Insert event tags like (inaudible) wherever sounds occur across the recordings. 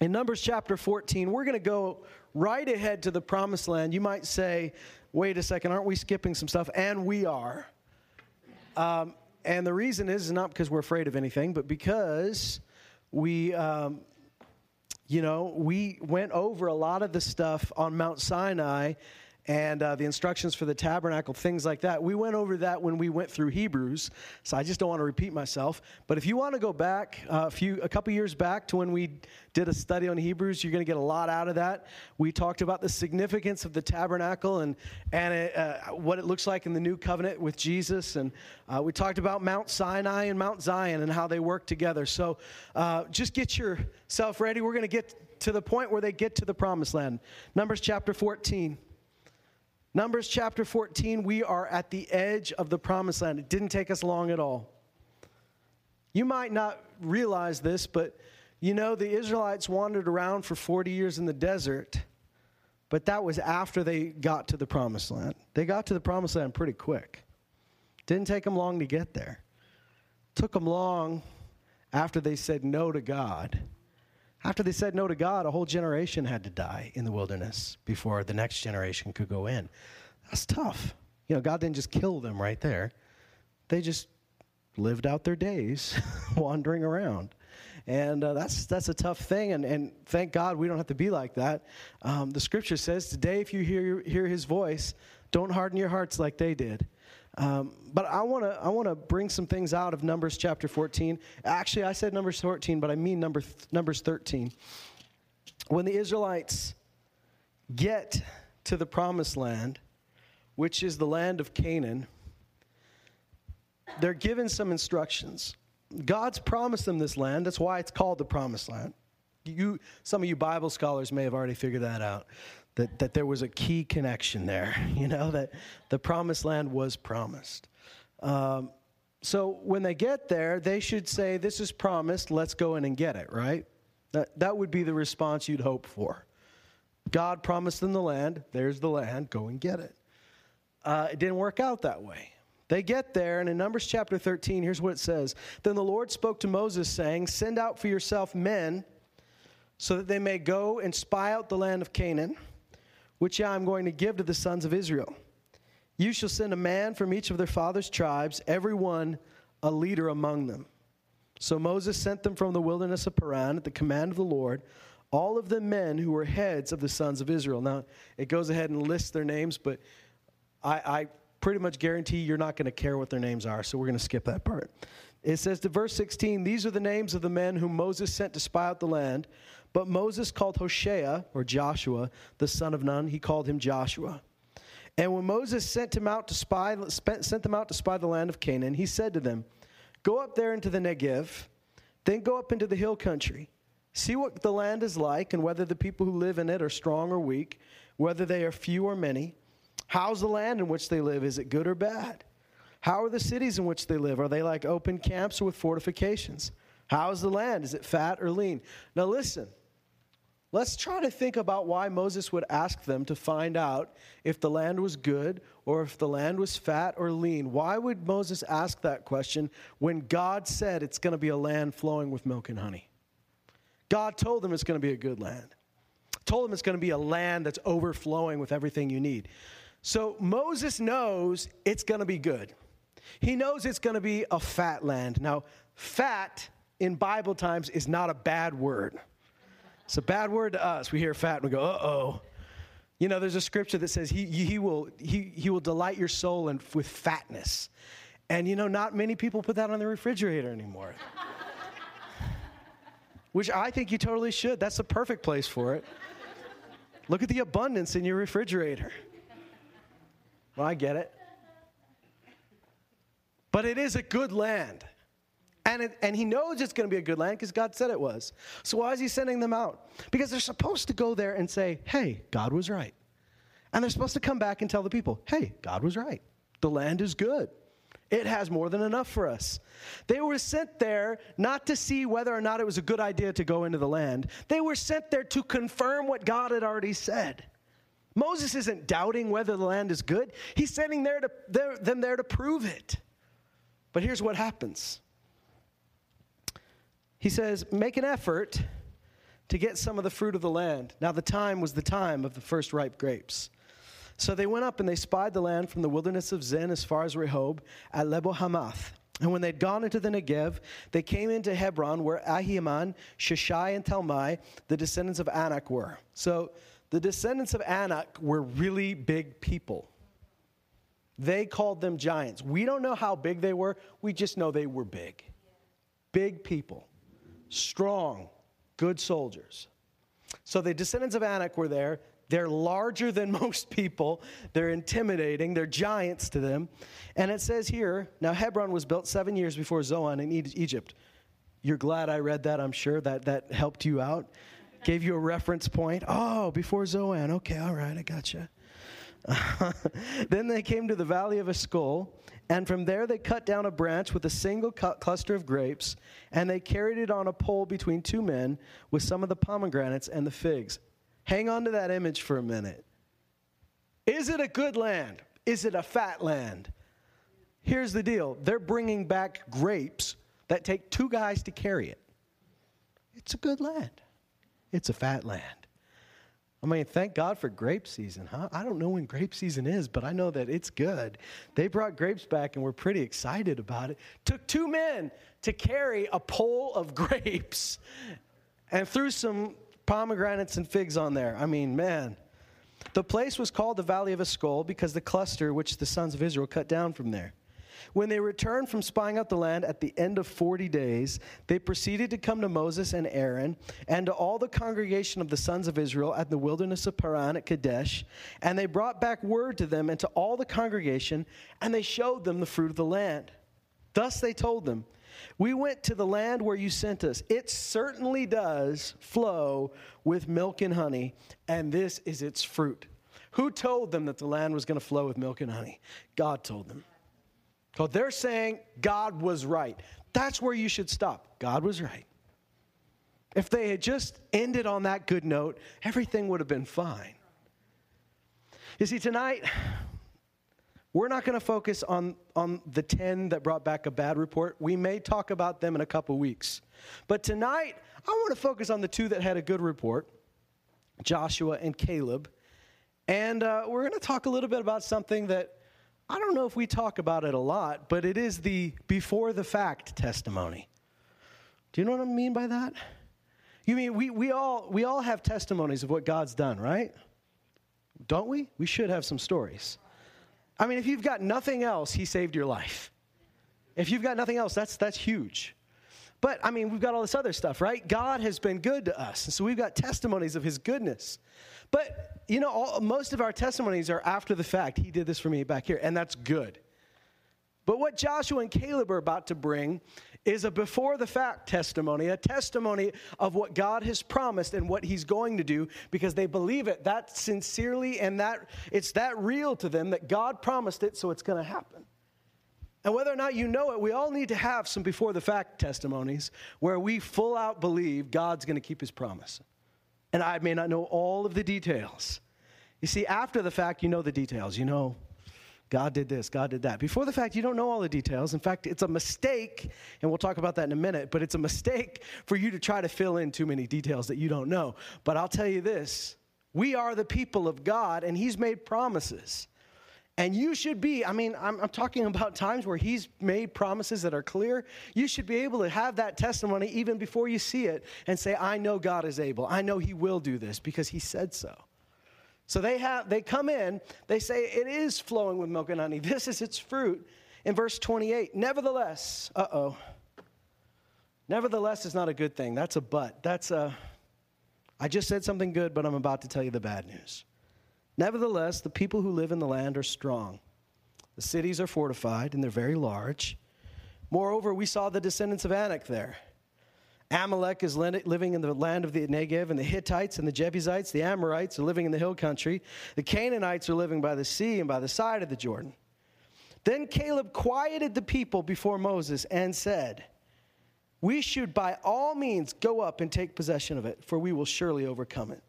in Numbers chapter 14, we're going to go right ahead to the promised land. You might say, wait a second, aren't we skipping some stuff? And we are. Um, and the reason is, not because we're afraid of anything, but because we, um, you know, we went over a lot of the stuff on Mount Sinai and uh, the instructions for the tabernacle, things like that. We went over that when we went through Hebrews, so I just don't want to repeat myself. But if you want to go back uh, a few, a couple years back to when we did a study on Hebrews, you're going to get a lot out of that. We talked about the significance of the tabernacle and and it, uh, what it looks like in the new covenant with Jesus, and uh, we talked about Mount Sinai and Mount Zion and how they work together. So uh, just get yourself ready. We're going to get to the point where they get to the promised land. Numbers chapter 14. Numbers chapter 14, we are at the edge of the promised land. It didn't take us long at all. You might not realize this, but you know, the Israelites wandered around for 40 years in the desert, but that was after they got to the promised land. They got to the promised land pretty quick. Didn't take them long to get there. Took them long after they said no to God after they said no to God, a whole generation had to die in the wilderness before the next generation could go in. That's tough. You know, God didn't just kill them right there, they just lived out their days (laughs) wandering around. And uh, that's, that's a tough thing, and, and thank God we don't have to be like that. Um, the scripture says, Today, if you hear, hear his voice, don't harden your hearts like they did. Um, but I want to I want to bring some things out of Numbers chapter 14. Actually, I said Numbers 14, but I mean number th- Numbers 13. When the Israelites get to the promised land, which is the land of Canaan, they're given some instructions. God's promised them this land. That's why it's called the promised land. You, some of you Bible scholars may have already figured that out that, that there was a key connection there, (laughs) you know, that the promised land was promised. Um, so when they get there, they should say, This is promised, let's go in and get it, right? That, that would be the response you'd hope for. God promised them the land, there's the land, go and get it. Uh, it didn't work out that way. They get there, and in Numbers chapter 13, here's what it says Then the Lord spoke to Moses, saying, Send out for yourself men so that they may go and spy out the land of Canaan which I am going to give to the sons of Israel. You shall send a man from each of their fathers' tribes, every one a leader among them. So Moses sent them from the wilderness of Paran at the command of the Lord, all of the men who were heads of the sons of Israel. Now, it goes ahead and lists their names, but I, I pretty much guarantee you're not going to care what their names are, so we're going to skip that part. It says to verse 16, These are the names of the men whom Moses sent to spy out the land but Moses called Hoshea, or Joshua, the son of Nun, he called him Joshua. And when Moses sent him out to spy, sent them out to spy the land of Canaan, he said to them, Go up there into the Negev, then go up into the hill country. See what the land is like, and whether the people who live in it are strong or weak, whether they are few or many. How's the land in which they live? Is it good or bad? How are the cities in which they live? Are they like open camps or with fortifications? How is the land? Is it fat or lean? Now listen, Let's try to think about why Moses would ask them to find out if the land was good or if the land was fat or lean. Why would Moses ask that question when God said it's going to be a land flowing with milk and honey? God told them it's going to be a good land, told them it's going to be a land that's overflowing with everything you need. So Moses knows it's going to be good. He knows it's going to be a fat land. Now, fat in Bible times is not a bad word. It's a bad word to us. We hear fat and we go, uh oh. You know, there's a scripture that says he, he, will, he, he will delight your soul in, with fatness. And you know, not many people put that on the refrigerator anymore. (laughs) Which I think you totally should. That's the perfect place for it. Look at the abundance in your refrigerator. Well, I get it. But it is a good land. And, it, and he knows it's going to be a good land because God said it was. So why is he sending them out? Because they're supposed to go there and say, hey, God was right. And they're supposed to come back and tell the people, hey, God was right. The land is good. It has more than enough for us. They were sent there not to see whether or not it was a good idea to go into the land. They were sent there to confirm what God had already said. Moses isn't doubting whether the land is good. He's sending there to, them there to prove it. But here's what happens he says, Make an effort to get some of the fruit of the land. Now, the time was the time of the first ripe grapes. So they went up and they spied the land from the wilderness of Zin as far as Rehob at Lebo Hamath. And when they'd gone into the Negev, they came into Hebron, where Ahiman, Shishai, and Talmai, the descendants of Anak, were. So the descendants of Anak were really big people. They called them giants. We don't know how big they were, we just know they were big. Big people, strong, good soldiers. So the descendants of Anak were there. They're larger than (laughs) most people. They're intimidating. They're giants to them. And it says here now, Hebron was built seven years before Zoan in Egypt. You're glad I read that, I'm sure. That, that helped you out. Gave you a reference point. Oh, before Zoan. Okay, all right, I gotcha. (laughs) then they came to the valley of Eshcol, and from there they cut down a branch with a single cluster of grapes, and they carried it on a pole between two men with some of the pomegranates and the figs. Hang on to that image for a minute. Is it a good land? Is it a fat land? Here's the deal they're bringing back grapes that take two guys to carry it. It's a good land, it's a fat land. I mean, thank God for grape season, huh? I don't know when grape season is, but I know that it's good. They brought grapes back and we're pretty excited about it. Took two men to carry a pole of (laughs) grapes and threw some pomegranates and figs on there. I mean, man. The place was called the Valley of Eshcol because the cluster which the sons of Israel cut down from there. When they returned from spying out the land at the end of 40 days, they proceeded to come to Moses and Aaron and to all the congregation of the sons of Israel at the wilderness of Paran at Kadesh. And they brought back word to them and to all the congregation, and they showed them the fruit of the land. Thus they told them, we went to the land where you sent us. It certainly does flow with milk and honey, and this is its fruit. Who told them that the land was going to flow with milk and honey? God told them. So they're saying God was right. That's where you should stop. God was right. If they had just ended on that good note, everything would have been fine. You see, tonight, we're not going to focus on, on the 10 that brought back a bad report. We may talk about them in a couple weeks. But tonight, I want to focus on the two that had a good report Joshua and Caleb. And uh, we're going to talk a little bit about something that I don't know if we talk about it a lot, but it is the before the fact testimony. Do you know what I mean by that? You mean we, we, all, we all have testimonies of what God's done, right? Don't we? We should have some stories. I mean, if you've got nothing else, he saved your life. If you've got nothing else, that's, that's huge. But I mean, we've got all this other stuff, right? God has been good to us. And so we've got testimonies of his goodness. But, you know, all, most of our testimonies are after the fact. He did this for me back here, and that's good. But what Joshua and Caleb are about to bring is a before the fact testimony, a testimony of what God has promised and what he's going to do because they believe it that sincerely and that it's that real to them that God promised it so it's going to happen. And whether or not you know it, we all need to have some before the fact testimonies where we full out believe God's going to keep his promise. And I may not know all of the details. You see, after the fact, you know the details. You know God did this, God did that. Before the fact, you don't know all the details. In fact, it's a mistake, and we'll talk about that in a minute, but it's a mistake for you to try to fill in too many details that you don't know. But I'll tell you this we are the people of God, and He's made promises. And you should be, I mean, I'm, I'm, talking (laughs) about times where he's made promises that are clear. You should be able to have that testimony even before you see it and say, I know God is able. I know he will do this because he said so. So they have they come in, they say it is flowing with milk and honey. This is its fruit. In verse 28, nevertheless, uh-oh. Nevertheless is not a good thing. That's a but. That's a I just said something good, but I'm about to tell you the bad news. Nevertheless, the people who live in the land are strong. The cities are fortified and they're very large. Moreover, we saw the descendants of Anak there. Amalek is living in the land of the Negev, and the Hittites and the Jebusites, the Amorites, are living in the hill country. The Canaanites are living by the sea and by the side of the Jordan. Then Caleb quieted the people before Moses and said, We should by all means go up and take possession of it, for we will surely overcome it.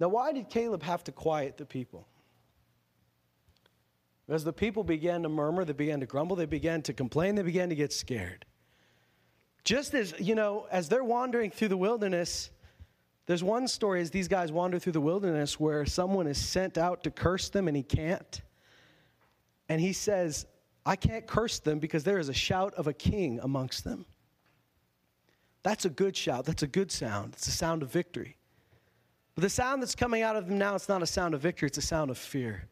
Now, why did Caleb have to quiet the people? As the people began to murmur, they began to grumble, they began to complain, they began to get scared. Just as, you know, as they're wandering through the wilderness, There's one story as these guys wander through the wilderness where someone is sent out to curse them and he can't. And he says, I can't curse them because there is a shout of a king amongst them. That's a good shout. That's a good sound. It's a sound of victory. But the sound that's coming out of them now, it's not a sound of victory, it's a sound of fear.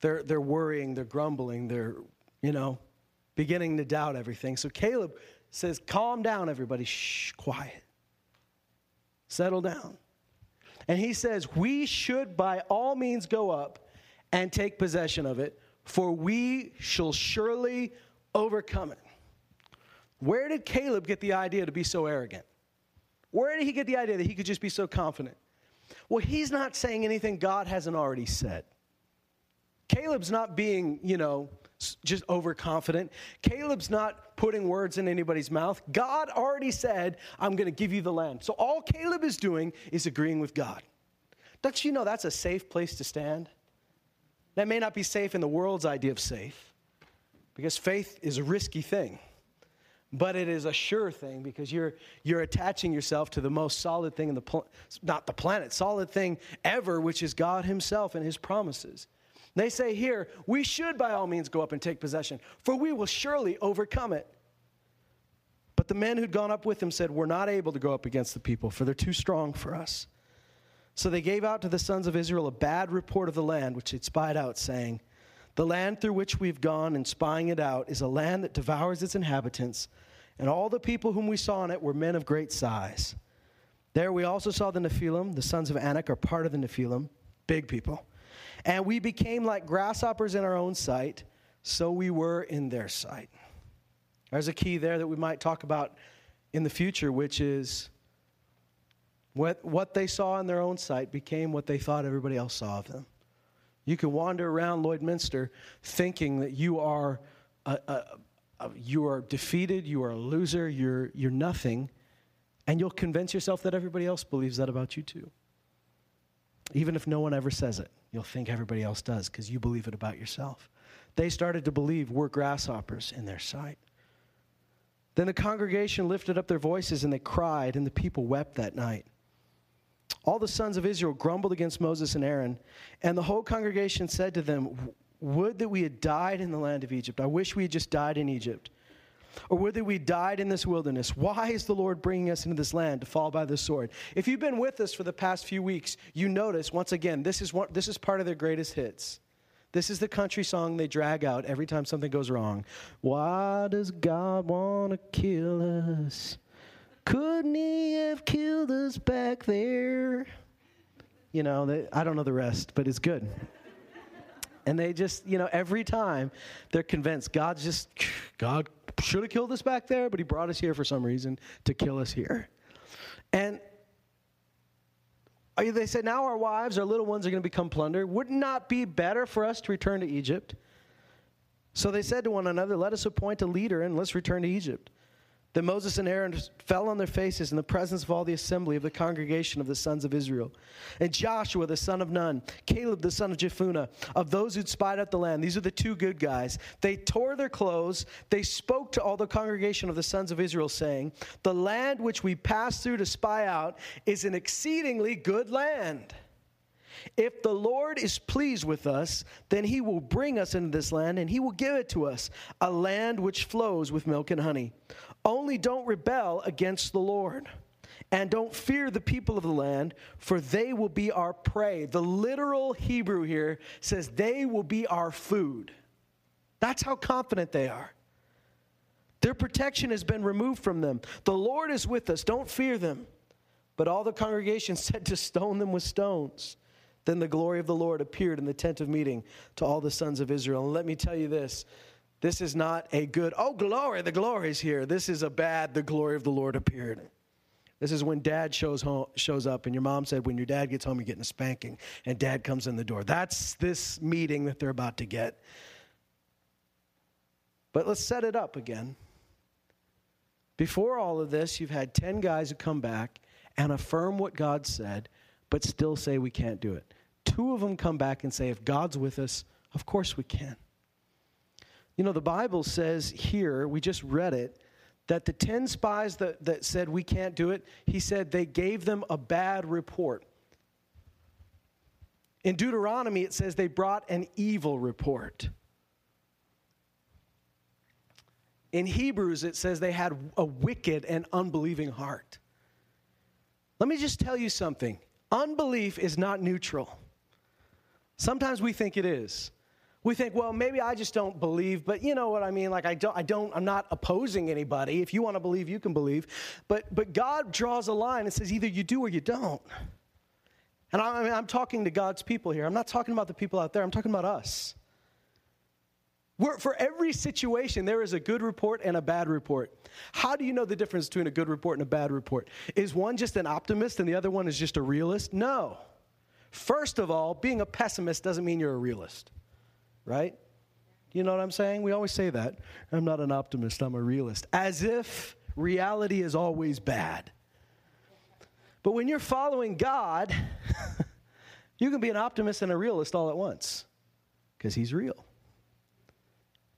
They're, they're worrying, they're grumbling, they're, you know, beginning to doubt everything. So Caleb says, Calm down, everybody. Shh, quiet. Settle down. And he says, We should by all means go up and take possession of it, for we shall surely overcome it. Where did Caleb get the idea to be so arrogant? Where did he get the idea that he could just be so confident? Well, he's not saying anything God hasn't already said. Caleb's not being, you know, just overconfident. Caleb's not putting words in anybody's mouth. God already said, I'm going to give you the land. So all Caleb is doing is agreeing with God. Don't you know that's a safe place to stand? That may not be safe in the world's idea of safe, because faith is a risky thing. But it is a sure thing because you're, you're attaching yourself to the most solid thing in the, pl- not the planet, solid thing ever, which is God Himself and His promises. They say here, we should by all means go up and take possession, for we will surely overcome it. But the men who'd gone up with him said, We're not able to go up against the people, for they're too strong for us. So they gave out to the sons of Israel a bad report of the land which they'd spied out, saying, The land through which we've gone and spying it out is a land that devours its inhabitants, and all the people whom we saw in it were men of great size. There we also saw the Nephilim, the sons of Anak are part of the Nephilim, big people. And we became like grasshoppers in our own sight, so we were in their sight. There's a key there that we might talk about in the future, which is what, what they saw in their own sight became what they thought everybody else saw of them. You can wander around Lloydminster thinking that you are, a, a, a, you are defeated, you are a loser, you're, you're nothing, and you'll convince yourself that everybody else believes that about you too. Even if no one ever says it, you'll think everybody else does because you believe it about yourself. They started to believe we're grasshoppers in their sight. Then the congregation lifted up their voices and they cried, and the people wept that night. All the sons of Israel grumbled against Moses and Aaron, and the whole congregation said to them, Would that we had died in the land of Egypt. I wish we had just died in Egypt. Or whether we died in this wilderness. Why is the Lord bringing us into this land to fall by the sword? If you've been with us for the past few weeks, you notice once again, this is, one, this is part of their greatest hits. This is the country song they drag out every time something goes wrong. Why does God want to kill us? Couldn't He have killed us back there? You know, they, I don't know the rest, but it's good. And they just, you know, every time they're convinced God's just, God should have killed us back there, but he brought us here for some reason to kill us here. And they said, now our wives, our little ones are going to become plunder. Would not be better for us to return to Egypt? So they said to one another, Let us appoint a leader and let's return to Egypt. Then Moses and Aaron fell on their faces in the presence of all the assembly of the congregation of the sons of Israel. And Joshua, the son of Nun, Caleb, the son of Jephunneh, of those who'd spied out the land, these are the two good guys, they tore their clothes. They spoke to all the congregation of the sons of Israel, saying, The land which we passed through to spy out is an exceedingly good land. If the Lord is pleased with us, then he will bring us into this land and he will give it to us, a land which flows with milk and honey. Only don't rebel against the Lord. And don't fear the people of the land, for they will be our prey. The literal Hebrew here says they will be our food. That's how confident they are. Their protection has been removed from them. The Lord is with us. Don't fear them. But all the congregation (laughs) said to stone them with stones. Then the glory of the Lord appeared in the tent of meeting to all the sons of Israel. And let me tell you this this is not a good, oh, glory, the glory is here. This is a bad, the glory of the Lord appeared. This is when dad shows, home, shows up, and your mom said, when your dad gets home, you're getting a spanking, and dad comes in the door. That's this meeting that they're about to get. But let's set it up again. Before all of this, you've had 10 guys who come back and affirm what God said, but still say we can't do it. Two of them come back and say, if God's with us, of course we can. You know, the Bible says here, we just read it, that the 10 spies that, that said we can't do it, he said they gave them a bad report. In Deuteronomy, it says they brought an evil report. In Hebrews, it says they had a wicked and unbelieving heart. Let me just tell you something unbelief is not neutral. Sometimes we think it is. We think, well, maybe I just don't believe, but you know what I mean? Like, I don't, I don't, I'm not opposing anybody. If you want to believe, you can believe. But, but God draws a line and says either you do or you don't. And I, I mean, I'm talking to God's people here. I'm not talking about the people out there, I'm talking about us. We're, for every situation, there is a good report and a bad report. How do you know the difference between a good report and a bad report? Is one just an optimist and the other one is just a realist? No. First of all, being a pessimist doesn't mean you're a realist, right? You know what I'm saying? We always say that. I'm not an optimist, I'm a realist. As if reality is always bad. But when you're following God, (laughs) you can be an optimist and a realist all at once because He's real.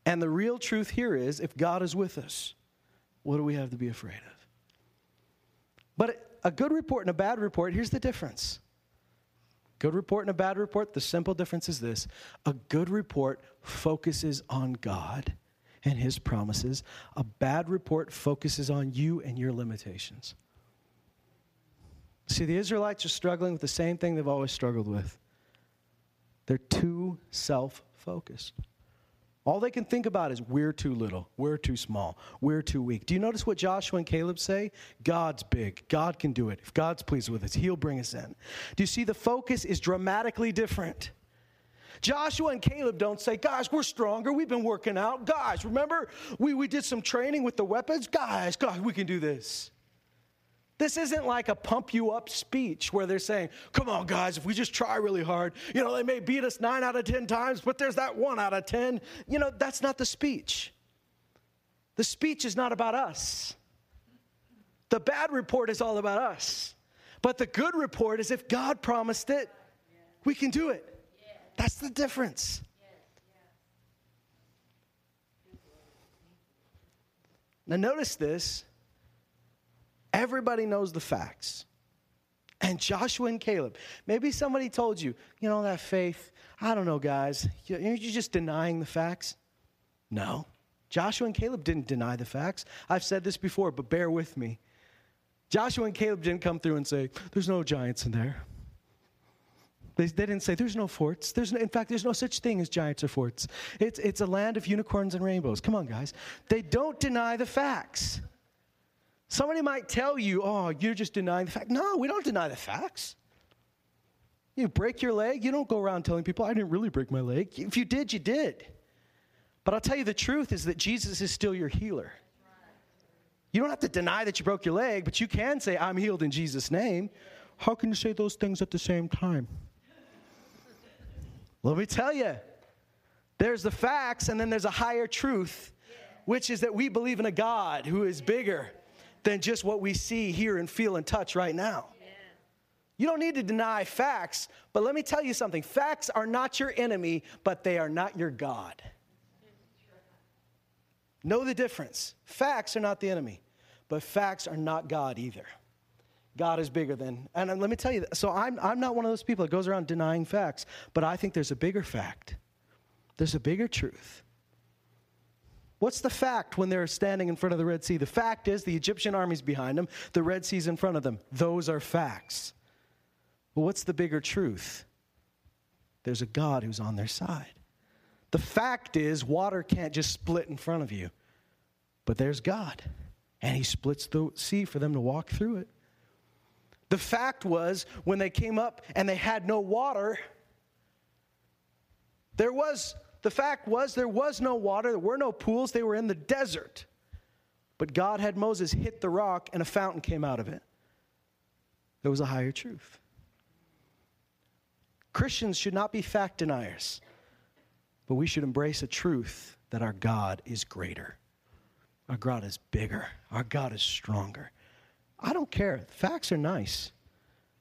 And the real truth here is if God is with us, what do we have to be afraid of? But a good report and a bad report, here's the difference. Good report and a bad report, the simple difference is this a good report focuses on God and His promises, a bad report focuses on you and your limitations. See, the Israelites are struggling with the same thing they've always struggled with. They're too self focused. All they can think about is we're too little, we're too small, we're too weak. Do you notice what Joshua and Caleb say? God's big. God can do it. If God's pleased with us, He'll bring us in. Do you see the focus is dramatically different? Joshua and Caleb don't say, Guys, we're stronger. We've been working out. Guys, remember we, we did some training with the weapons? Guys, guys, we can do this. This isn't like a pump you up speech where they're saying, come on, guys, if we just try really hard, you know, they may beat us nine out of 10 times, but there's that one out of 10. You know, that's not the speech. The speech is not about us. The bad report is all about us. But the good report is if God promised it, we can do it. That's the difference. Now, notice this Everybody knows the facts. And Joshua and Caleb, maybe somebody told you, you know, that faith, I don't know, guys, Are you're just denying the facts. No. Joshua and Caleb didn't deny the facts. I've said this before, but bear with me. Joshua and Caleb didn't come through and say, there's no giants in there. They, they didn't say, there's no forts. There's no, in fact, there's no such thing as giants or forts. It's, it's a land of unicorns and rainbows. Come on, guys. They don't deny the facts. Somebody might tell you, oh, you're just denying the fact. No, we don't deny the facts. You break your leg, you don't go around telling people, I didn't really break my leg. If you did, you did. But I'll tell you the truth is that Jesus is still your healer. You don't have to deny that you broke your leg, but you can say, I'm healed in Jesus' name. How can you say those things at the same time? Let me tell you there's the facts, and then there's a higher truth, which is that we believe in a God who is bigger than just what we see, hear, and feel and touch right now. You don't need to deny facts, but let me tell you something facts are not your enemy, but they are not your God. Know the difference. Facts are not the enemy, but facts are not God either. God is bigger than, and let me tell you, so I'm, I'm not one of those people that goes around denying facts, but I think there's a bigger fact. There's a bigger truth. What's the fact when they're standing in front of the Red Sea? The fact is the Egyptian army's behind them, the Red Sea's in front of them. Those are facts. But what's the bigger truth? There's a God who's on their side. The fact is, water can't just split in front of you, but there's God, and He splits the sea for them to walk through it. The fact was, when they came up and they had no water, there was the fact was, there was no water, there were no pools, they were in the desert. But God had Moses hit the rock and a fountain came out of it. There was a higher truth. Christians should not be fact deniers, but we should embrace a truth that our God is greater. Our God is bigger. Our God is stronger. I don't care. Facts are nice,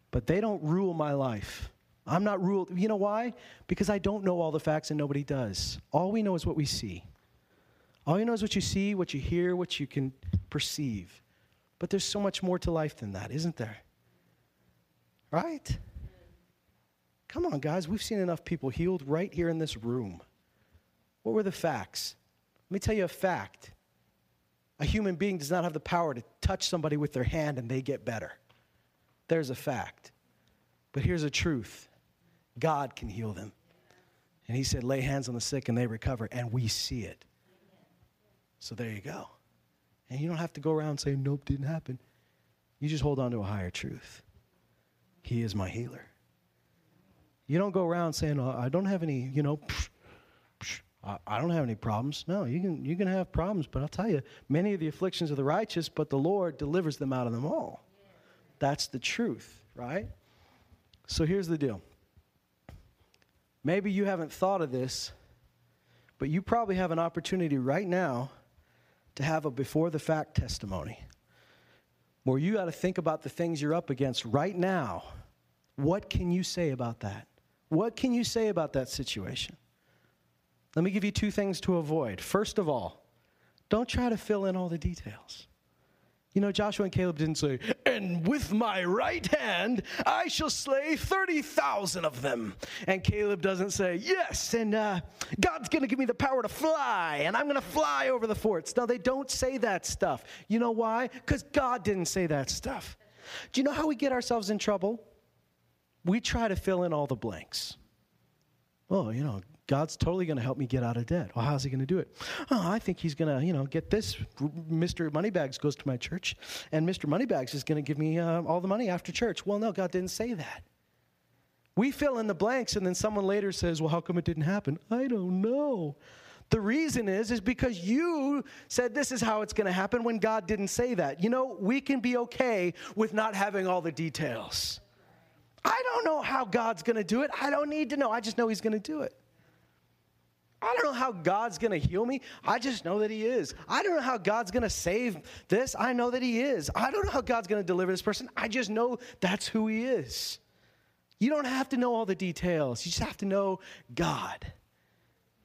but they don't rule my life. I'm not ruled. You know why? Because I don't know all the facts and nobody does. All we know is what we see. All you know is what you see, what you hear, what you can perceive. But there's so much more to life than that, isn't there? Right? Come on, guys. We've seen enough people healed right here in this room. What were the facts? Let me tell you a fact. A human being does not have the power to touch somebody with their hand and they get better. There's a fact. But here's a truth God can heal them. And He said, lay hands on the sick and they recover, and we see it. So there you go. And you don't have to go around saying, nope, didn't happen. You just hold on to a higher truth. He is my healer. You don't go around saying, oh, I don't have any, you know, psh, psh, I, I don't have any problems. No, you can, you can have problems, but I'll tell you, many of the afflictions of the righteous, but the Lord delivers them out of them all. That's the truth, right? So here's the deal. Maybe you haven't thought of this, but you probably have an opportunity right now to have a before the fact testimony where you got to think about the things you're up against right now. What can you say about that? What can you say about that situation? Let me give you two things to avoid. First of all, don't try to fill in all the details. You know, Joshua and Caleb didn't say, and with my right hand I shall slay 30,000 of them. And Caleb doesn't say, yes, and uh, God's going to give me the power to fly, and I'm going to fly over the forts. No, they don't say that stuff. You know why? Because God didn't say that stuff. Do you know how we get ourselves in trouble? We try to fill in all the blanks. Oh, you know, God's totally going to help me get out of debt. Well, how's he going to do it? Oh, I think he's going to, you know, get this. Mr. Moneybags goes to my church, and Mr. Moneybags is going to give me uh, all the money after church. Well, no, God didn't say that. We fill in the blanks, and then someone later says, well, how come it didn't happen? I don't know. The reason is is because you said this is how it's going to happen when God didn't say that. You know, we can be okay with not having all the details. I don't know how God's going to do it. I don't need to know. I just know he's going to do it. I don't know how God's going to heal me. I just know that He is. I don't know how God's going to save this. I know that He is. I don't know how God's going to deliver this person. I just know that's who He is. You don't have to know all the details, you just have to know God.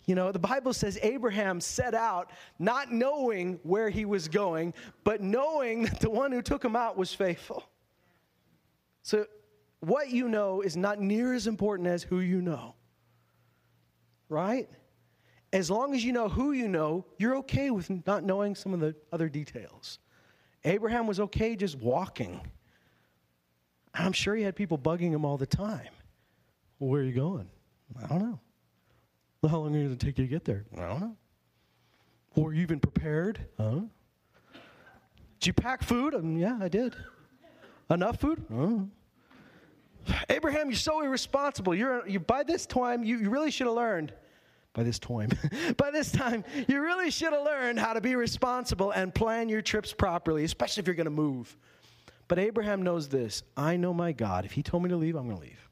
You know, the Bible says Abraham set out not knowing where he was going, but knowing that the one who took him out was faithful. So, what you know is not near as important as who you know. Right? As long as you know who you know, you're okay with not knowing some of the other details. Abraham was okay just walking. I'm sure he had people bugging him all the time. Well, where are you going? I don't know. Well, how long is it going to take you to get there? I don't know. Were you even prepared? Huh? Did you pack food? Um, yeah, I did. Enough food? Abraham, you're so irresponsible. You're, you, by this time, you, you really should have learned by this time. (laughs) by this time, you really should have learned how to be responsible and plan your trips properly, especially if you're going to move. But Abraham knows this I know my God. If he told me to leave, I'm going to leave.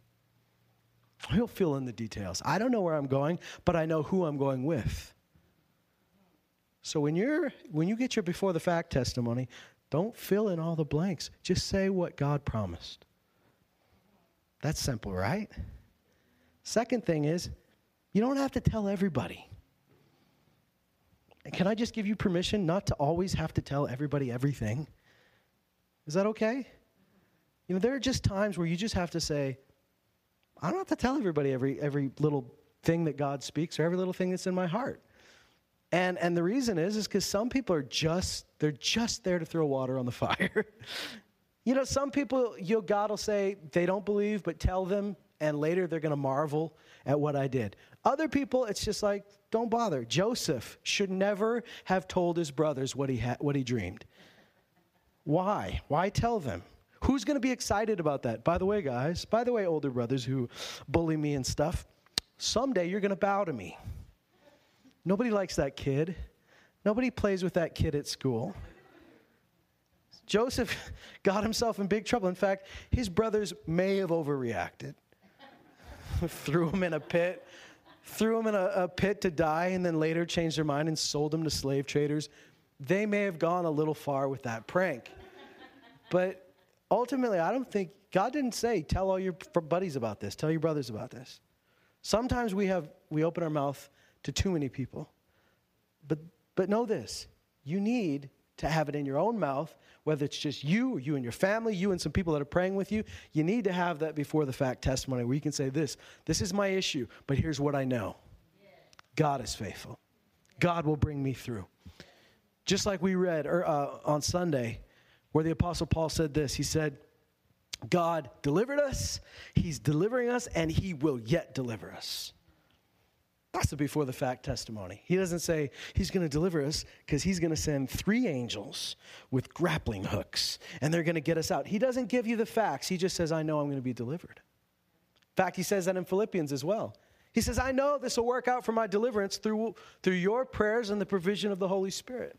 He'll fill in the details. I don't know where I'm going, but I know who I'm going with. So when you're when you get your before the fact testimony, don't fill in all the blanks. Just say what God promised. That's simple, right? Second thing is you don't have to tell everybody. can I just give you permission not to always have to tell everybody everything? Is that okay? You know, there are just times where you just have to say, I don't have to tell everybody every, every little thing that God speaks or every little thing that's in my heart. And, and the reason is, is because some people are just, they're just there to throw water on the (laughs) fire. you know, some people, you know, God will say they don't believe, but tell them, and later they're going to marvel at what I did. Other people, it's just like, don't bother. Joseph should never have told his brothers what he, ha- what he dreamed. Why? Why tell them? Who's going to be excited about that? By the way, guys, by the way, older brothers who bully me and stuff, someday you're going to bow to me. Nobody likes that kid. Nobody plays with that kid at school. Joseph (laughs) got himself in big trouble. In fact, his brothers may have overreacted, (laughs) threw him in a pit, threw him in a, a pit to die, and then later changed their mind and sold him to slave traders, they may have gone a little far with that prank. but ultimately, I don't think God didn't say, tell all your buddies about this, tell your brothers about this. Sometimes we have we open our mouth to too many people. But But know this you need to have it in your own mouth, whether it's just you or you and your family, you and some people that are praying with you. You need to have that before the fact testimony where you can say, This, this is my issue, but here's what I know God is faithful. God will bring me through. Just like we read er, uh, on Sunday, where the Apostle Paul said this He said, God delivered us, He's delivering us, and He will yet deliver us. That's a before the fact testimony. He doesn't say he's going to deliver us because he's going to send three angels with grappling hooks and they're going to get us out. He doesn't give you the facts. He just says, I know I'm going to be delivered. In fact, he says that in Philippians as well. He says, I know this will work out for my deliverance through, through your prayers and the provision of the Holy Spirit.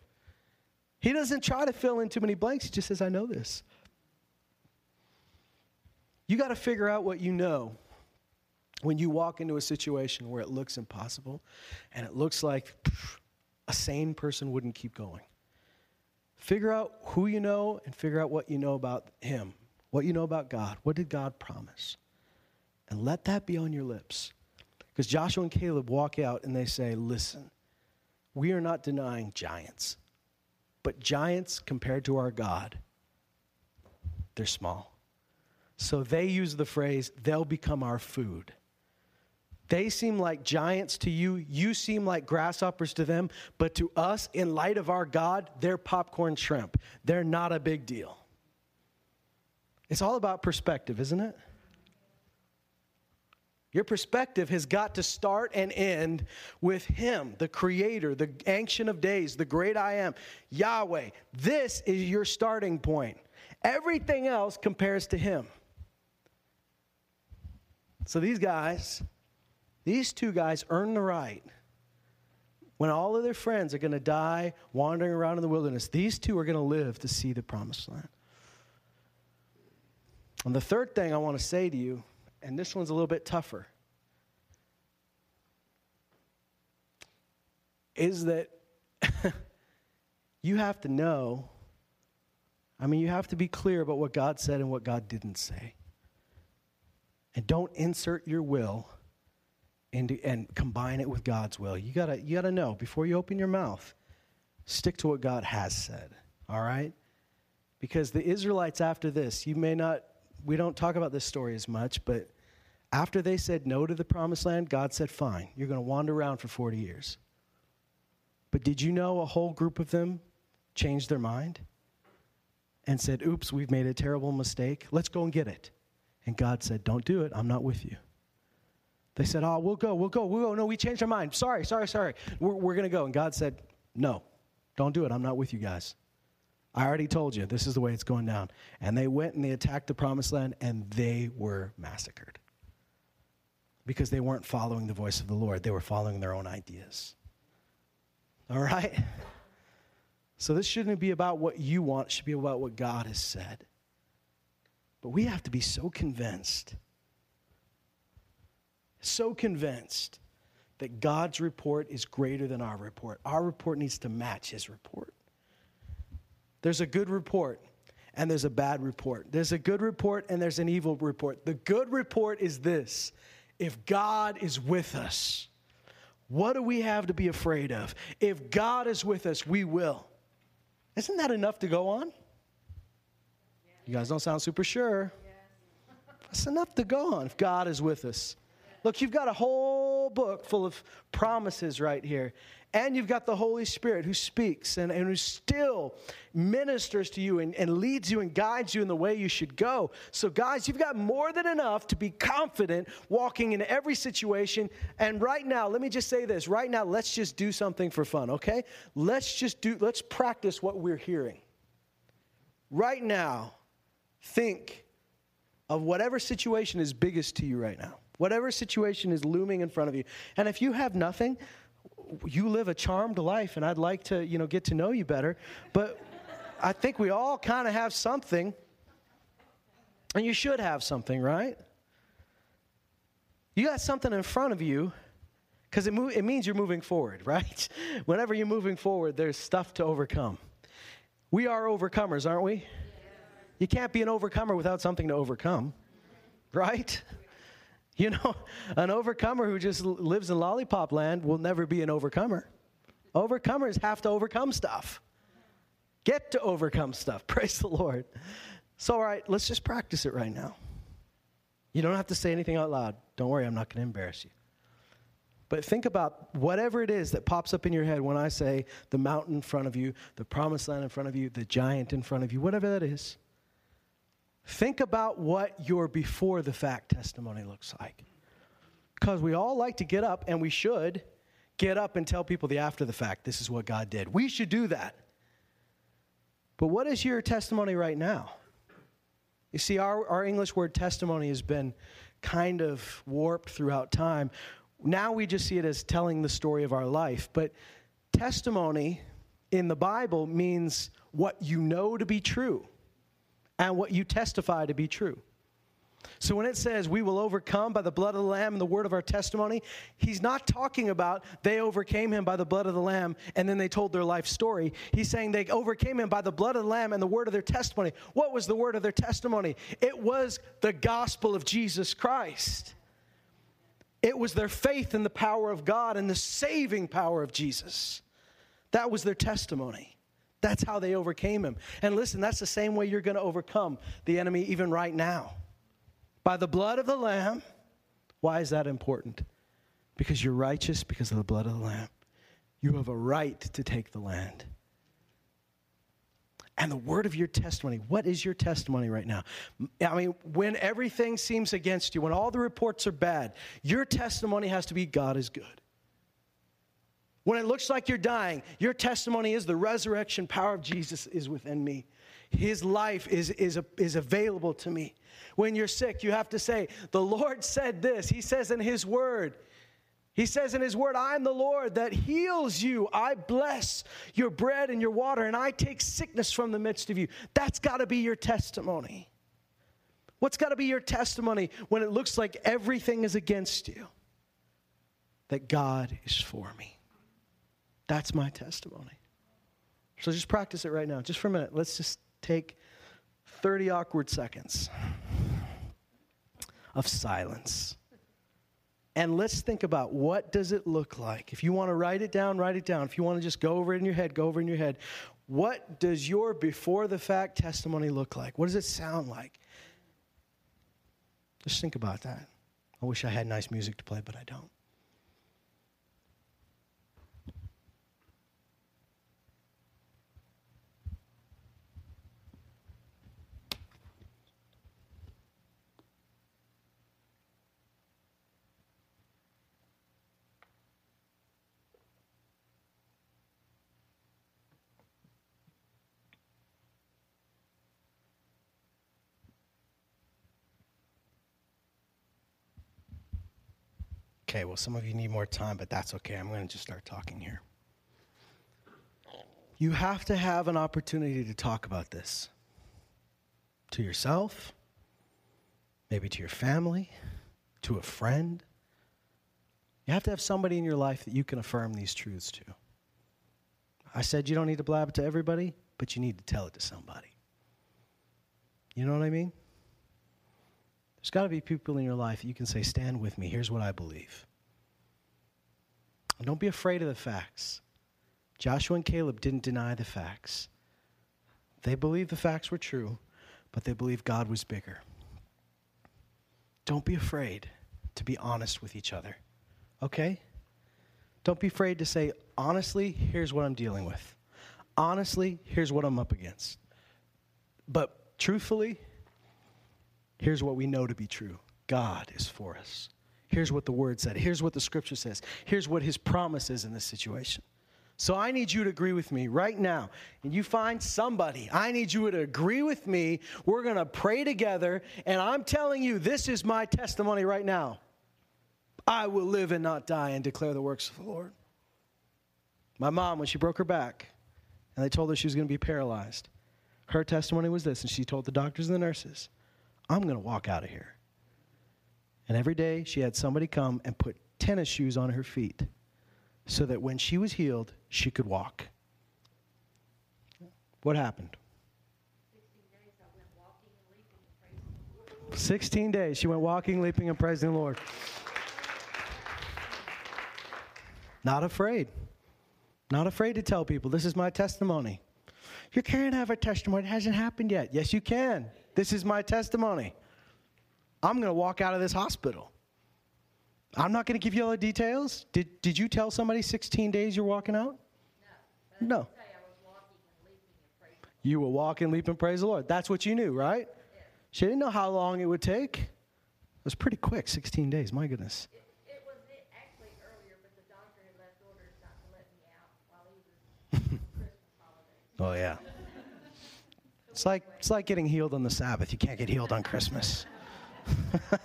He doesn't try to fill in too many blanks. He just says, I know this. You got to figure out what you know when you walk into a situation where it looks impossible and it looks like a sane person wouldn't keep going. Figure out who you know and figure out what you know about Him, what you know about God. What did God promise? And let that be on your lips. Because Joshua and Caleb walk out and they say, Listen, we are not denying giants, but giants compared to our God, they're small. So they use the phrase, they'll become our food. They seem like giants to you. You seem like grasshoppers to them. But to us, in light of our God, they're popcorn shrimp. They're not a big deal. It's all about perspective, isn't it? Your perspective has got to start and end with Him, the Creator, the Ancient of Days, the Great I Am, Yahweh. This is your starting point. Everything else compares to Him. So these guys, these two guys earn the right. When all of their friends are going to die wandering around in the wilderness, these two are going to live to see the promised land. And the third thing I want to say to you, and this one's a little bit tougher, is that (laughs) you have to know, I mean, you have to be clear about what God said and what God didn't say. And don't insert your will into, and combine it with God's will. You gotta, you gotta know before you open your mouth, stick to what God has said, all right? Because the Israelites, after this, you may not, we don't talk about this story as much, but after they said no to the promised land, God said, fine, you're gonna wander around for 40 years. But did you know a whole group of them changed their mind and said, oops, we've made a terrible mistake, let's go and get it? And God said, don't do it, I'm not with you. They said, Oh, we'll go, we'll go, we'll go. No, we changed our mind. Sorry, sorry, sorry. We're, we're going to go. And God said, No, don't do it. I'm not with you guys. I already told you, this is the way it's going down. And they went and they attacked the promised land, and they were massacred because they weren't following the voice of the Lord, they were following their own ideas. All right? So this shouldn't be about what you want, it should be about what God has said. But we have to be so convinced so convinced that God's report is greater than our report. Our report needs to match his report. There's a good report and there's a bad report. There's a good report and there's an evil report. The good report is this if God is with us, what do we have to be afraid of? If God is with us, we will. Isn't that enough to go on? You guys don't sound super sure. That's enough to go on if God is with us. Look, you've got a whole book full of promises right here. And you've got the Holy Spirit who speaks and, and who still ministers to you and, and leads you and guides you in the way you should go. So, guys, you've got more than enough to be confident walking in every situation. And right now, let me just say this right now, let's just do something for fun, okay? Let's just do, let's practice what we're hearing. Right now, think of whatever situation is biggest to you right now whatever situation is looming in front of you. And if you have nothing, you live a charmed life, and I'd like to, you know, get to know you better. But I think we all kind of have something, and you should have something, right? You got something in front of you because it, mo- it means you're moving forward, (laughs) right? Whenever you're moving forward, there's stuff to overcome. We are overcomers, aren't we? You can't be an overcomer without something to overcome, right? You know, (laughs) an overcomer who just lives in lollipop land will never be an overcomer, Overcomers have to overcome stuff. Get to overcome stuff. (laughs) Praise the Lord. So, all right, let's just practice it right now. You don't have to say anything out loud. Don't worry, I'm not going to embarrass you. But think about whatever it is that pops up in your head when I say the mountain in front of you, the promised land in front of you, the giant in front of you, whatever that is. Think about what your before the fact testimony looks like. Because we all like to get up, and we should get up and tell people the after the fact, this is what God did. We should do that. But what is your testimony right now? You see, our, our English word testimony has been kind of warped throughout time. Now we just see it as telling the story of our life. But testimony in the Bible means what you know to be true and what you testify to be true. So when it says we will overcome by the blood of the Lamb and the word of our testimony, he's not talking about they overcame him by the blood of the Lamb and then they told their life story. He's saying they overcame him by the blood of the Lamb and the word of their testimony. What was the word of their testimony? It was the gospel of Jesus Christ. It was their faith in the power of God and the saving power of Jesus. That was their testimony. That's how they overcame him. And listen, that's the same way you're going to overcome the enemy even right now by the blood of the Lamb. Why is that important? Because you're righteous because of the blood of the Lamb. You have a right to take the land. And the word of your testimony. What is your testimony right now? I mean, when everything seems against you, when all the reports are bad, your testimony has to be God is good. When it looks like you're dying, your testimony is the resurrection power of Jesus is within me. His life is, is, is available to me. When you're sick, you have to say, The Lord said this. He says in His word, He says in His word, I am the Lord that heals you. I bless your bread and your water, and I take sickness from the midst of you. That's got to be your testimony. What's got to be your testimony when it looks like everything is against you? That God is for me. That's my testimony. So just practice it right now, just for a minute. Let's just take 30 awkward seconds of silence. And let's think about what does it look like? If you want to write it down, write it down. If you want to just go over it in your head, go over it in your head. What does your before the fact testimony look like? What does it sound like? Just think about that. I wish I had nice music to play, but I don't. Okay, well, some of you need more time, but that's okay. I'm going to just start talking here. You have to have an opportunity to talk about this to yourself, maybe to your family, to a friend. You have to have somebody in your life that you can affirm these truths to. I said you don't need to blab it to everybody, but you need to tell it to somebody. You know what I mean? There's got to be people in your life that you can say, Stand with me. Here's what I believe. And don't be afraid of the facts. Joshua and Caleb didn't deny the facts. They believed the facts were true, but they believed God was bigger. Don't be afraid to be honest with each other, okay? Don't be afraid to say, honestly, here's what I'm dealing with. Honestly, here's what I'm up against. But truthfully, Here's what we know to be true God is for us. Here's what the word said. Here's what the scripture says. Here's what his promise is in this situation. So I need you to agree with me right now. And you find somebody, I need you to agree with me. We're going to pray together. And I'm telling you, this is my testimony right now. I will live and not die and declare the works of the Lord. My mom, when she broke her back and they told her she was going to be paralyzed, her testimony was this, and she told the doctors and the nurses, I'm going to walk out of here. And every day she had somebody come and put tennis shoes on her feet so that when she was healed, she could walk. What happened? 16 days she went walking, leaping, and praising the Lord. Not afraid. Not afraid to tell people, this is my testimony. You can't have a testimony. It hasn't happened yet. Yes, you can. This is my testimony. I'm going to walk out of this hospital. I'm not going to give you all the details. Did, did you tell somebody 16 days you're walking out? No. No. You will walk and leap and praise the Lord. That's what you knew, right? She didn't know how long it would take. It was pretty quick 16 days, my goodness. It, it was actually earlier, but the doctor had left orders not to let me out while he was (laughs) Christmas holidays. Oh, yeah. It's like, it's like getting healed on the Sabbath. You can't get healed on Christmas. (laughs)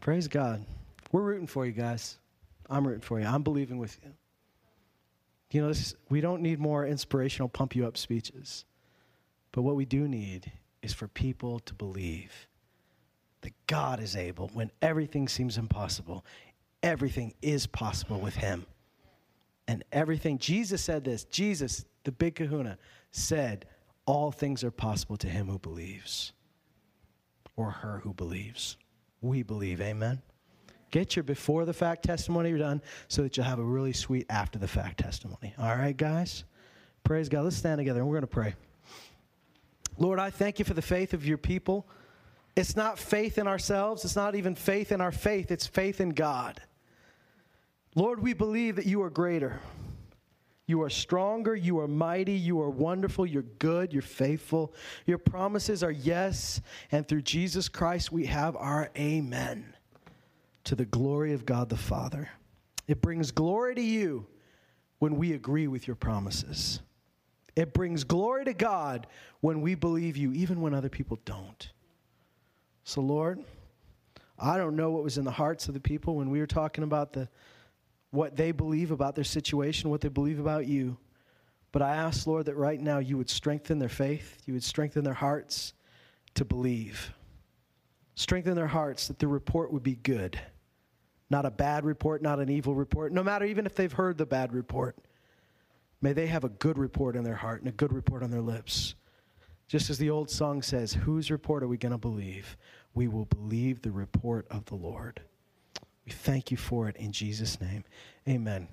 Praise God. We're rooting for you guys. I'm rooting for you. I'm believing with you. You know, this, we don't need more inspirational, pump you up speeches. But what we do need is for people to believe that God is able when everything seems impossible. Everything is possible with Him. And everything, Jesus said this, Jesus, the big kahuna, said, All things are possible to him who believes, or her who believes. We believe, amen? Get your before the fact testimony done so that you'll have a really sweet after the fact testimony. All right, guys? Praise God. Let's stand together and we're going to pray. Lord, I thank you for the faith of your people. It's not faith in ourselves, it's not even faith in our faith, it's faith in God. Lord, we believe that you are greater. You are stronger, you are mighty, you are wonderful, you're good, you're faithful. Your promises are yes, and through Jesus Christ we have our amen to the glory of God the Father. It brings glory to you when we agree with your promises. It brings glory to God when we believe you, even when other people don't. So, Lord, I don't know what was in the hearts of the people when we were talking about the what they believe about their situation, what they believe about you. But I ask, Lord, that right now you would strengthen their faith, you would strengthen their hearts to believe. Strengthen their hearts that the report would be good. Not a bad report, not an evil report, no matter even if they've heard the bad report. May they have a good report in their heart and a good report on their lips. Just as the old song says, whose report are we going to believe? We will believe the report of the Lord. We thank you for it in Jesus' name. Amen.